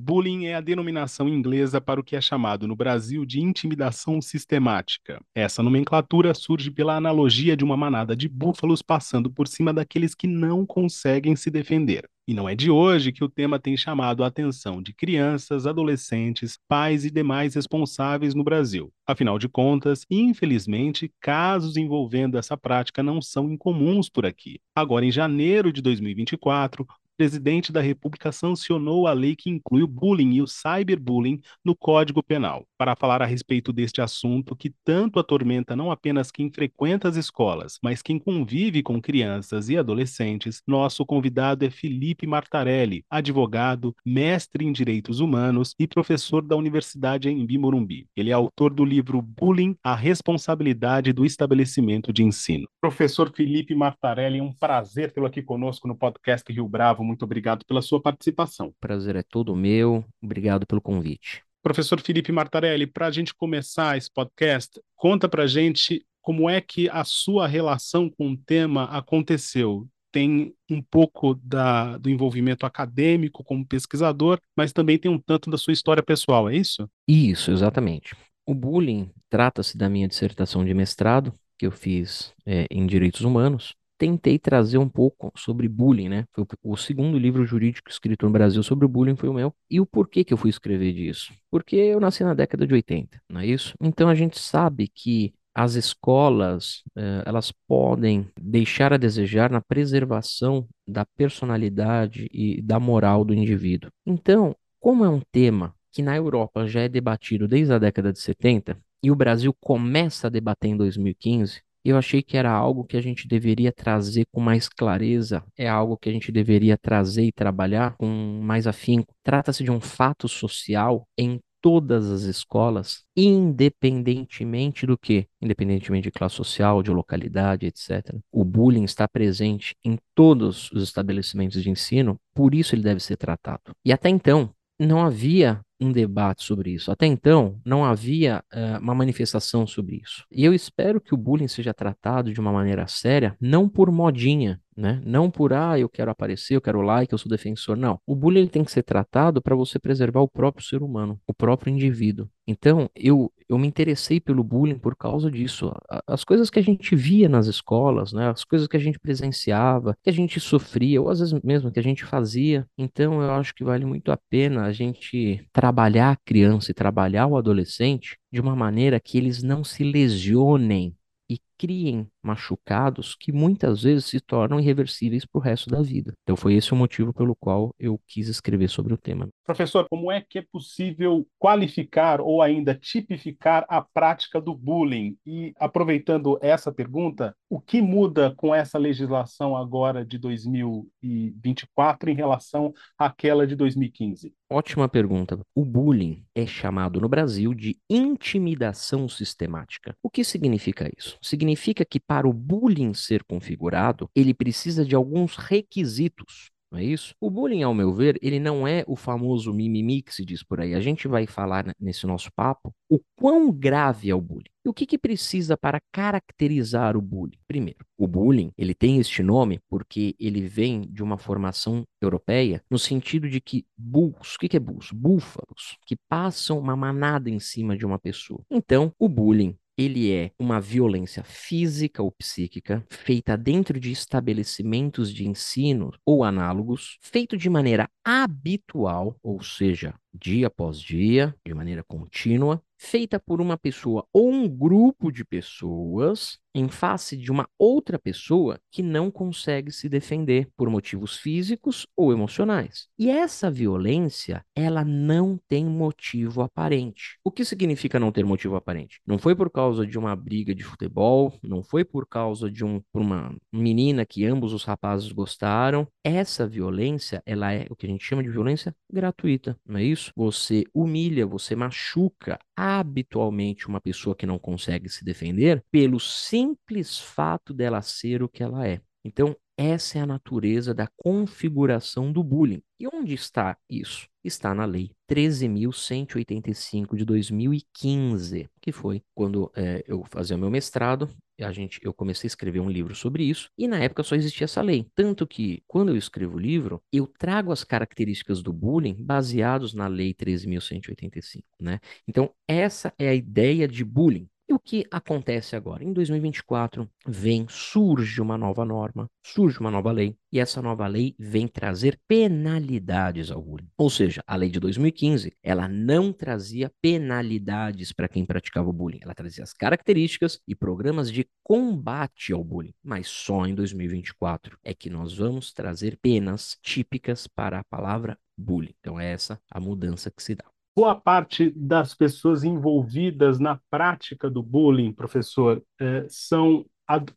Bullying é a denominação inglesa para o que é chamado no Brasil de intimidação sistemática. Essa nomenclatura surge pela analogia de uma manada de búfalos passando por cima daqueles que não conseguem se defender. E não é de hoje que o tema tem chamado a atenção de crianças, adolescentes, pais e demais responsáveis no Brasil. Afinal de contas, infelizmente, casos envolvendo essa prática não são incomuns por aqui. Agora, em janeiro de 2024, presidente da República sancionou a lei que inclui o bullying e o cyberbullying no Código Penal. Para falar a respeito deste assunto que tanto atormenta não apenas quem frequenta as escolas, mas quem convive com crianças e adolescentes, nosso convidado é Felipe Martarelli, advogado, mestre em direitos humanos e professor da Universidade em Morumbi. Ele é autor do livro Bullying: A Responsabilidade do Estabelecimento de Ensino. Professor Felipe Martarelli, é um prazer tê-lo aqui conosco no podcast Rio Bravo muito obrigado pela sua participação. Prazer é todo meu. Obrigado pelo convite. Professor Felipe Martarelli, para a gente começar esse podcast, conta para a gente como é que a sua relação com o tema aconteceu. Tem um pouco da, do envolvimento acadêmico como pesquisador, mas também tem um tanto da sua história pessoal, é isso? Isso, exatamente. O bullying trata-se da minha dissertação de mestrado, que eu fiz é, em Direitos Humanos, tentei trazer um pouco sobre bullying, né? Foi o, segundo livro jurídico escrito no Brasil sobre bullying foi o meu. E o porquê que eu fui escrever disso? Porque eu nasci na década de 80, não é isso? Então a gente sabe que as escolas, eh, elas podem deixar a desejar na preservação da personalidade e da moral do indivíduo. Então, como é um tema que na Europa já é debatido desde a década de 70 e o Brasil começa a debater em 2015, eu achei que era algo que a gente deveria trazer com mais clareza, é algo que a gente deveria trazer e trabalhar com mais afinco. Trata-se de um fato social em todas as escolas, independentemente do que, independentemente de classe social, de localidade, etc. O bullying está presente em todos os estabelecimentos de ensino, por isso ele deve ser tratado. E até então, não havia um debate sobre isso. Até então, não havia uh, uma manifestação sobre isso. E eu espero que o bullying seja tratado de uma maneira séria, não por modinha, né? Não por, ah, eu quero aparecer, eu quero like, eu sou defensor. Não. O bullying tem que ser tratado para você preservar o próprio ser humano, o próprio indivíduo. Então, eu, eu me interessei pelo bullying por causa disso. As coisas que a gente via nas escolas, né? As coisas que a gente presenciava, que a gente sofria, ou às vezes mesmo que a gente fazia. Então, eu acho que vale muito a pena a gente trabalhar a criança e trabalhar o adolescente de uma maneira que eles não se lesionem e criem machucados que muitas vezes se tornam irreversíveis para o resto da vida. Então foi esse o motivo pelo qual eu quis escrever sobre o tema. Professor, como é que é possível qualificar ou ainda tipificar a prática do bullying? E aproveitando essa pergunta, o que muda com essa legislação agora de 2024 em relação àquela de 2015? Ótima pergunta. O bullying é chamado no Brasil de intimidação sistemática. O que significa isso? Significa que para o bullying ser configurado, ele precisa de alguns requisitos. Não é isso? O bullying, ao meu ver, ele não é o famoso mimimi que se diz por aí. A gente vai falar nesse nosso papo o quão grave é o bullying. E o que, que precisa para caracterizar o bullying? Primeiro, o bullying, ele tem este nome porque ele vem de uma formação europeia no sentido de que bulls, o que, que é bulls? Búfalos, que passam uma manada em cima de uma pessoa. Então, o bullying ele é uma violência física ou psíquica feita dentro de estabelecimentos de ensino ou análogos, feito de maneira habitual, ou seja, dia após dia, de maneira contínua, feita por uma pessoa ou um grupo de pessoas em face de uma outra pessoa que não consegue se defender por motivos físicos ou emocionais. E essa violência, ela não tem motivo aparente. O que significa não ter motivo aparente? Não foi por causa de uma briga de futebol, não foi por causa de um, uma menina que ambos os rapazes gostaram. Essa violência, ela é o que a gente chama de violência gratuita, não é isso? Você humilha, você machuca habitualmente uma pessoa que não consegue se defender pelo simples fato dela ser o que ela é. Então, essa é a natureza da configuração do bullying. E onde está isso? Está na Lei 13.185 de 2015, que foi quando é, eu fazia meu mestrado. A gente, eu comecei a escrever um livro sobre isso, e na época só existia essa lei. Tanto que, quando eu escrevo o livro, eu trago as características do bullying baseados na Lei 13.185, né? Então, essa é a ideia de bullying. Que acontece agora? Em 2024, vem, surge uma nova norma, surge uma nova lei, e essa nova lei vem trazer penalidades ao bullying. Ou seja, a lei de 2015, ela não trazia penalidades para quem praticava o bullying, ela trazia as características e programas de combate ao bullying. Mas só em 2024 é que nós vamos trazer penas típicas para a palavra bullying. Então, é essa a mudança que se dá boa parte das pessoas envolvidas na prática do bullying, professor, é, são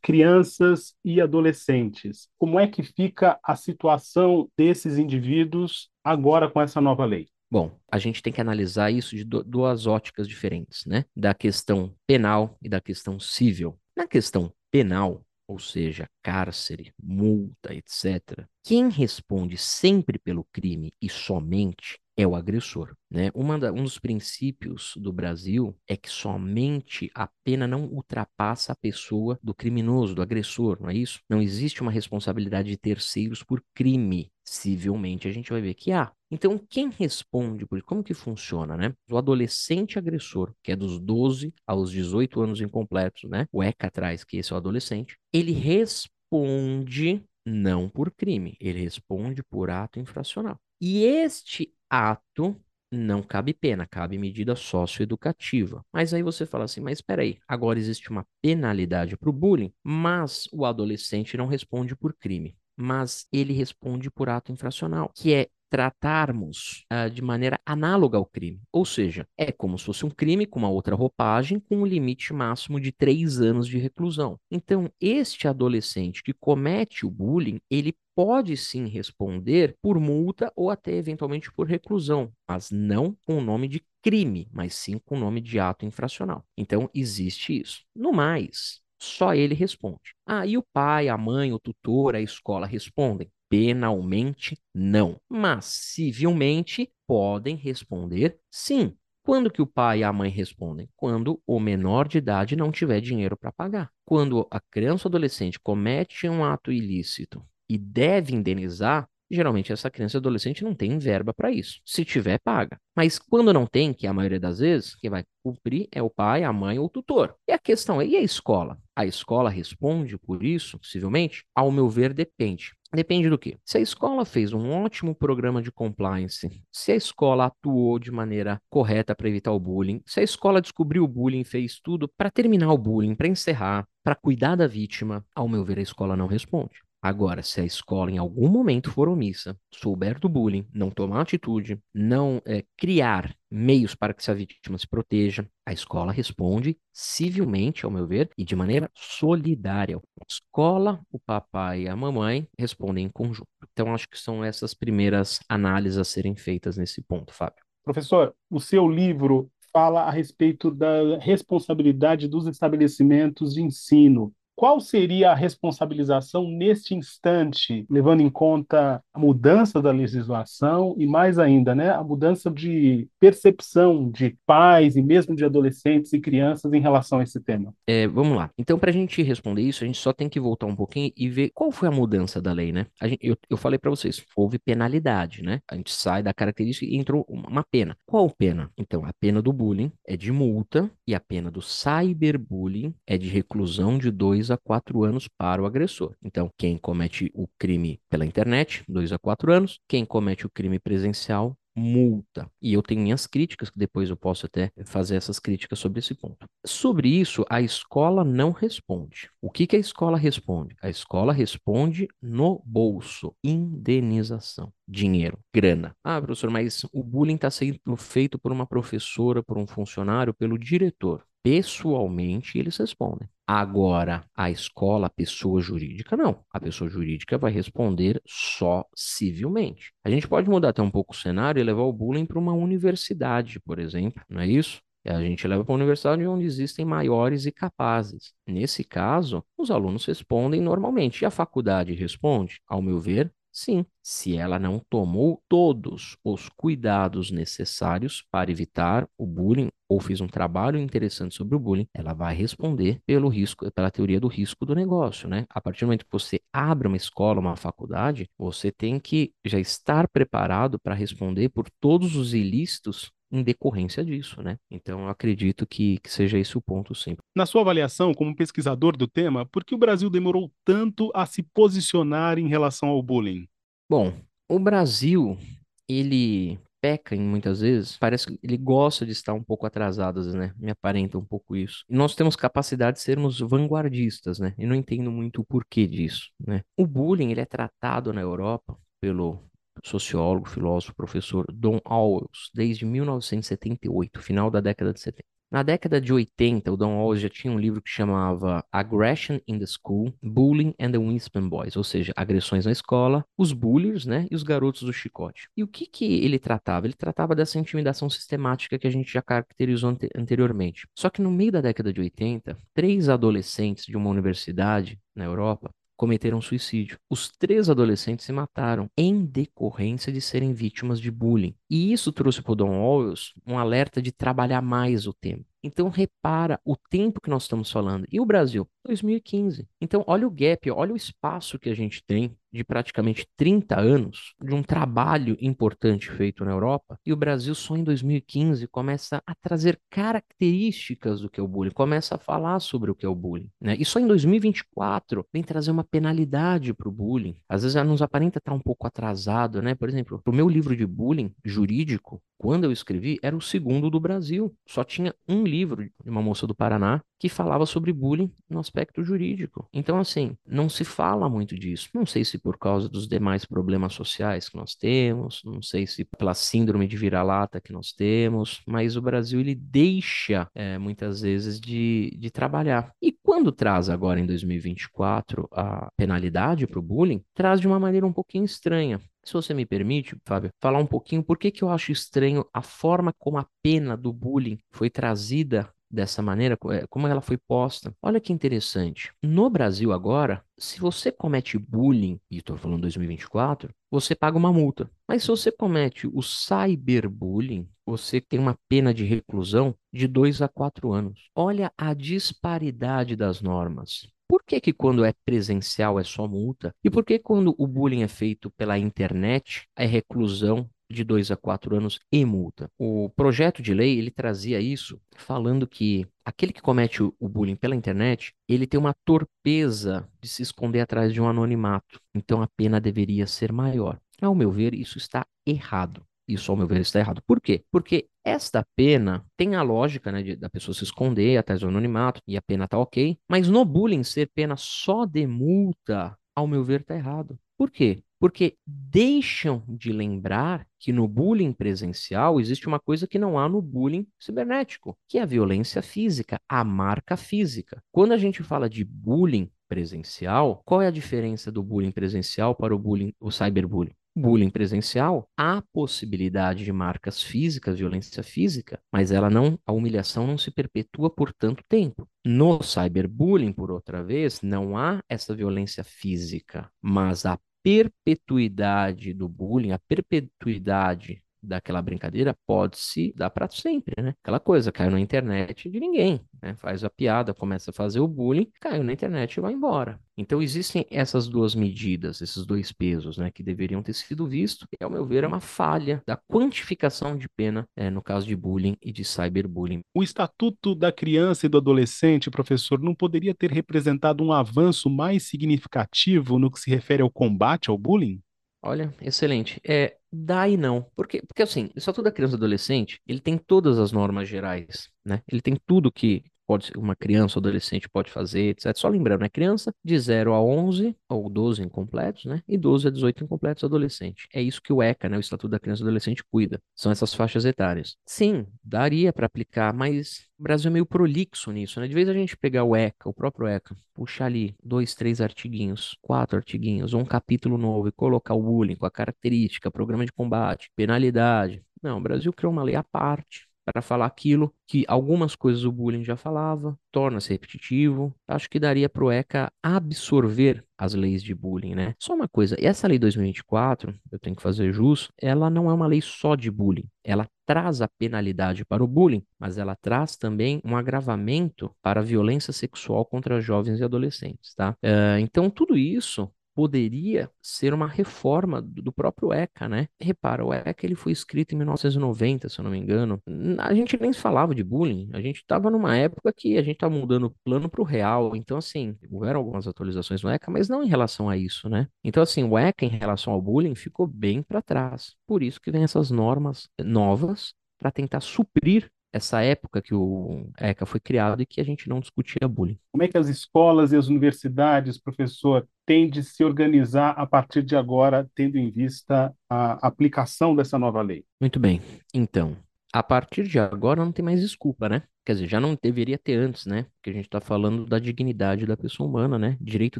crianças e adolescentes. Como é que fica a situação desses indivíduos agora com essa nova lei? Bom, a gente tem que analisar isso de duas óticas diferentes, né? Da questão penal e da questão civil. Na questão penal, ou seja, cárcere, multa, etc., quem responde sempre pelo crime e somente é o agressor. Né? Da, um dos princípios do Brasil é que somente a pena não ultrapassa a pessoa do criminoso, do agressor, não é isso? Não existe uma responsabilidade de terceiros por crime. Civilmente a gente vai ver que há. Então, quem responde por como que funciona, né? O adolescente agressor, que é dos 12 aos 18 anos incompletos, né? O ECA atrás, que esse é o adolescente, ele responde não por crime, ele responde por ato infracional. E este ato não cabe pena, cabe medida socioeducativa. Mas aí você fala assim, mas espera aí, agora existe uma penalidade para o bullying, mas o adolescente não responde por crime, mas ele responde por ato infracional, que é tratarmos uh, de maneira análoga ao crime. Ou seja, é como se fosse um crime com uma outra roupagem, com um limite máximo de três anos de reclusão. Então, este adolescente que comete o bullying, ele pode sim responder por multa ou até eventualmente por reclusão, mas não com o nome de crime, mas sim com o nome de ato infracional. Então, existe isso. No mais, só ele responde. Ah, e o pai, a mãe, o tutor, a escola respondem? Penalmente, não. Mas civilmente, podem responder sim. Quando que o pai e a mãe respondem? Quando o menor de idade não tiver dinheiro para pagar. Quando a criança ou adolescente comete um ato ilícito e deve indenizar, geralmente essa criança e adolescente não tem verba para isso. Se tiver, paga. Mas quando não tem, que é a maioria das vezes, quem vai cumprir é o pai, a mãe ou o tutor. E a questão é, e a escola? A escola responde por isso, possivelmente? Ao meu ver, depende. Depende do quê? Se a escola fez um ótimo programa de compliance, se a escola atuou de maneira correta para evitar o bullying, se a escola descobriu o bullying, fez tudo para terminar o bullying, para encerrar, para cuidar da vítima, ao meu ver, a escola não responde. Agora, se a escola em algum momento for omissa, souber do bullying, não tomar atitude, não é, criar meios para que essa vítima se proteja, a escola responde civilmente, ao meu ver, e de maneira solidária. A escola, o papai e a mamãe respondem em conjunto. Então, acho que são essas primeiras análises a serem feitas nesse ponto, Fábio. Professor, o seu livro fala a respeito da responsabilidade dos estabelecimentos de ensino qual seria a responsabilização neste instante, levando em conta a mudança da legislação e mais ainda, né, a mudança de percepção de pais e mesmo de adolescentes e crianças em relação a esse tema? É, vamos lá. Então, para a gente responder isso, a gente só tem que voltar um pouquinho e ver qual foi a mudança da lei, né? Gente, eu, eu falei para vocês, houve penalidade, né? A gente sai da característica e entrou uma pena. Qual pena? Então, a pena do bullying é de multa e a pena do cyberbullying é de reclusão de dois a quatro anos para o agressor. Então, quem comete o crime pela internet, dois a quatro anos. Quem comete o crime presencial, multa. E eu tenho minhas críticas, que depois eu posso até fazer essas críticas sobre esse ponto. Sobre isso, a escola não responde. O que, que a escola responde? A escola responde no bolso. Indenização. Dinheiro, grana. Ah, professor, mas o bullying está sendo feito por uma professora, por um funcionário, pelo diretor. Pessoalmente, eles respondem. Agora, a escola, a pessoa jurídica, não. A pessoa jurídica vai responder só civilmente. A gente pode mudar até um pouco o cenário e levar o bullying para uma universidade, por exemplo, não é isso? A gente leva para a universidade onde existem maiores e capazes. Nesse caso, os alunos respondem normalmente. E a faculdade responde? Ao meu ver, Sim, se ela não tomou todos os cuidados necessários para evitar o bullying ou fez um trabalho interessante sobre o bullying, ela vai responder pelo risco, pela teoria do risco do negócio, né? A partir do momento que você abre uma escola, uma faculdade, você tem que já estar preparado para responder por todos os ilícitos em decorrência disso, né? Então, eu acredito que, que seja esse o ponto, sim. Na sua avaliação, como pesquisador do tema, por que o Brasil demorou tanto a se posicionar em relação ao bullying? Bom, o Brasil, ele peca em muitas vezes, parece que ele gosta de estar um pouco atrasado, né? Me aparenta um pouco isso. E nós temos capacidade de sermos vanguardistas, né? E não entendo muito o porquê disso, né? O bullying, ele é tratado na Europa pelo sociólogo, filósofo, professor Don Owls, desde 1978, final da década de 70. Na década de 80, o Don Owls já tinha um livro que chamava Aggression in the School, Bullying and the Winspan Boys, ou seja, agressões na escola, os bullies, né, e os garotos do chicote. E o que que ele tratava? Ele tratava dessa intimidação sistemática que a gente já caracterizou ante anteriormente. Só que no meio da década de 80, três adolescentes de uma universidade na Europa cometeram suicídio. Os três adolescentes se mataram em decorrência de serem vítimas de bullying. E isso trouxe para o Don Owens um alerta de trabalhar mais o tema. Então repara o tempo que nós estamos falando. E o Brasil? 2015. Então olha o gap, olha o espaço que a gente tem de praticamente 30 anos de um trabalho importante feito na Europa, e o Brasil só em 2015 começa a trazer características do que é o bullying, começa a falar sobre o que é o bullying, né? E só em 2024 vem trazer uma penalidade para o bullying. Às vezes já nos aparenta estar um pouco atrasado, né? Por exemplo, o meu livro de bullying jurídico, quando eu escrevi, era o segundo do Brasil. Só tinha um livro de uma moça do Paraná que falava sobre bullying no aspecto jurídico. Então, assim, não se fala muito disso. Não sei se por causa dos demais problemas sociais que nós temos, não sei se pela síndrome de vira-lata que nós temos, mas o Brasil ele deixa é, muitas vezes de, de trabalhar. E quando traz agora em 2024 a penalidade para o bullying, traz de uma maneira um pouquinho estranha. Se você me permite, Fábio, falar um pouquinho por que, que eu acho estranho a forma como a pena do bullying foi trazida dessa maneira, é, como ela foi posta. Olha que interessante. No Brasil agora, se você comete bullying, e estou falando 2024, você paga uma multa. Mas se você comete o cyberbullying, você tem uma pena de reclusão de 2 a 4 anos. Olha a disparidade das normas. Por que, que quando é presencial é só multa? E por que quando o bullying é feito pela internet é reclusão de dois a quatro anos e multa. O projeto de lei ele trazia isso falando que aquele que comete o bullying pela internet ele tem uma torpeza de se esconder atrás de um anonimato. Então a pena deveria ser maior. Ao meu ver, isso está errado. Isso, ao meu ver, está errado. Por quê? Porque esta pena tem a lógica né, de, da pessoa se esconder atrás do anonimato e a pena tá ok, mas no bullying ser pena só de multa, ao meu ver, está errado. Por quê? Porque deixam de lembrar que no bullying presencial existe uma coisa que não há no bullying cibernético, que é a violência física, a marca física. Quando a gente fala de bullying presencial, qual é a diferença do bullying presencial para o bullying, o cyberbullying? Bullying presencial, há possibilidade de marcas físicas, violência física, mas ela não, a humilhação não se perpetua por tanto tempo. No cyberbullying, por outra vez, não há essa violência física, mas a perpetuidade do bullying, a perpetuidade daquela brincadeira pode se dar para sempre, né? Aquela coisa, caiu na internet de ninguém, né? Faz a piada, começa a fazer o bullying, caiu na internet e vai embora. Então existem essas duas medidas, esses dois pesos, né, que deveriam ter sido vistos. E, ao meu ver, é uma falha da quantificação de pena é, no caso de bullying e de cyberbullying. O Estatuto da Criança e do Adolescente, professor, não poderia ter representado um avanço mais significativo no que se refere ao combate ao bullying? Olha, excelente. É, dá e não. Porque, porque assim, o Estatuto da Criança e Adolescente, ele tem todas as normas gerais, né? Ele tem tudo que pode uma criança ou adolescente pode fazer, etc. Só lembrando, é criança de 0 a 11 ou 12 incompletos, né? E 12 a 18 incompletos adolescente. É isso que o ECA, né, o Estatuto da Criança e Adolescente cuida. São essas faixas etárias. Sim, daria para aplicar, mas o Brasil é meio prolixo nisso, né? De vez a gente pegar o ECA, o próprio ECA, puxar ali dois, três artiguinhos, quatro artiguinhos, um capítulo novo e colocar o bullying com a característica, programa de combate, penalidade. Não, o Brasil criou uma lei à parte para falar aquilo que algumas coisas o bullying já falava, torna-se repetitivo. Acho que daria para o ECA absorver as leis de bullying, né? Só uma coisa, essa lei 2024, eu tenho que fazer jus, ela não é uma lei só de bullying. Ela traz a penalidade para o bullying, mas ela traz também um agravamento para a violência sexual contra jovens e adolescentes, tá? Uh, então, tudo isso poderia ser uma reforma do próprio ECA, né? Repara, o ECA ele foi escrito em 1990, se eu não me engano. A gente nem falava de bullying, a gente estava numa época que a gente estava mudando o plano para o real. Então, assim, houveram algumas atualizações no ECA, mas não em relação a isso, né? Então, assim, o ECA em relação ao bullying ficou bem para trás. Por isso que vem essas normas novas para tentar suprir essa época que o ECA foi criado e que a gente não discutia bullying. Como é que as escolas e as universidades, professor, têm de se organizar a partir de agora, tendo em vista a aplicação dessa nova lei? Muito bem. Então, a partir de agora não tem mais desculpa, né? Quer dizer, já não deveria ter antes, né? Porque a gente está falando da dignidade da pessoa humana, né? Direito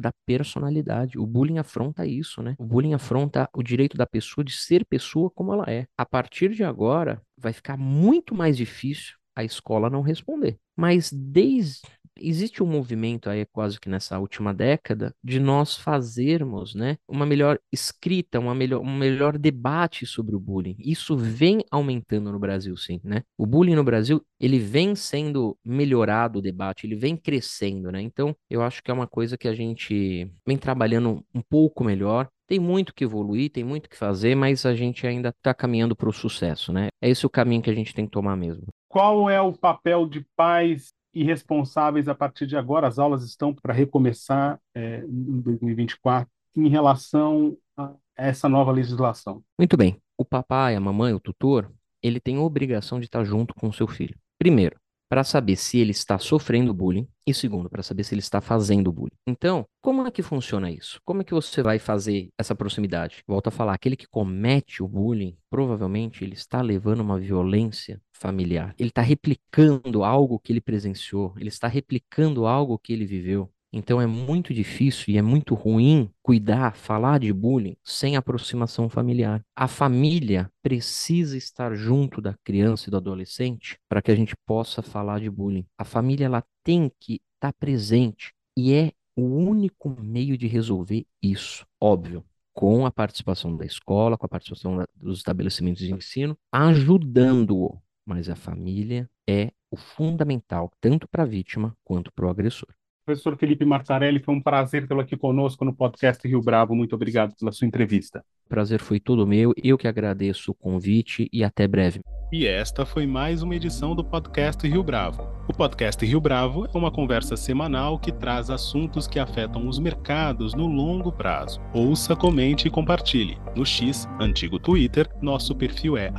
da personalidade. O bullying afronta isso, né? O bullying afronta o direito da pessoa de ser pessoa como ela é. A partir de agora, vai ficar muito mais difícil a escola não responder. Mas desde existe um movimento aí quase que nessa última década de nós fazermos, né, uma melhor escrita, uma melhor, um melhor debate sobre o bullying. Isso vem aumentando no Brasil, sim, né? O bullying no Brasil, ele vem sendo melhorado o debate, ele vem crescendo, né? Então, eu acho que é uma coisa que a gente vem trabalhando um pouco melhor. Tem muito que evoluir, tem muito que fazer, mas a gente ainda está caminhando para o sucesso, né? É esse o caminho que a gente tem que tomar mesmo. Qual é o papel de pais e responsáveis a partir de agora. As aulas estão para recomeçar é, em 2024 em relação a essa nova legislação. Muito bem. O papai, a mamãe, o tutor, ele tem a obrigação de estar junto com o seu filho. Primeiro, para saber se ele está sofrendo bullying e segundo, para saber se ele está fazendo bullying. Então, como é que funciona isso? Como é que você vai fazer essa proximidade? Volto a falar, aquele que comete o bullying, provavelmente ele está levando uma violência familiar. Ele está replicando algo que ele presenciou, ele está replicando algo que ele viveu. Então é muito difícil e é muito ruim cuidar, falar de bullying sem aproximação familiar. A família precisa estar junto da criança e do adolescente para que a gente possa falar de bullying. A família ela tem que estar tá presente e é o único meio de resolver isso, óbvio com a participação da escola, com a participação dos estabelecimentos de ensino, ajudando-o. Mas a família é o fundamental, tanto para a vítima quanto para o agressor. Professor Felipe Martarelli, foi um prazer tê-lo aqui conosco no podcast Rio Bravo. Muito obrigado pela sua entrevista. Prazer foi todo meu. Eu que agradeço o convite e até breve. E esta foi mais uma edição do podcast Rio Bravo. O podcast Rio Bravo é uma conversa semanal que traz assuntos que afetam os mercados no longo prazo. Ouça, comente e compartilhe. No X, antigo Twitter, nosso perfil é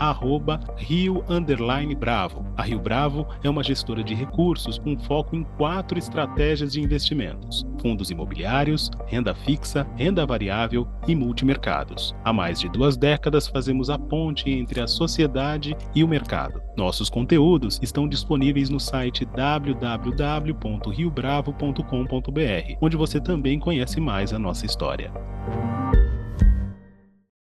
Rio Bravo. A Rio Bravo é uma gestora de recursos com foco em quatro estratégias de investimentos: fundos imobiliários, renda fixa, renda variável e multimercados. Há mais de duas décadas fazemos a ponte entre a sociedade e o mercado. Nossos conteúdos estão disponíveis no site www.riobravo.com.br, onde você também conhece mais a nossa história.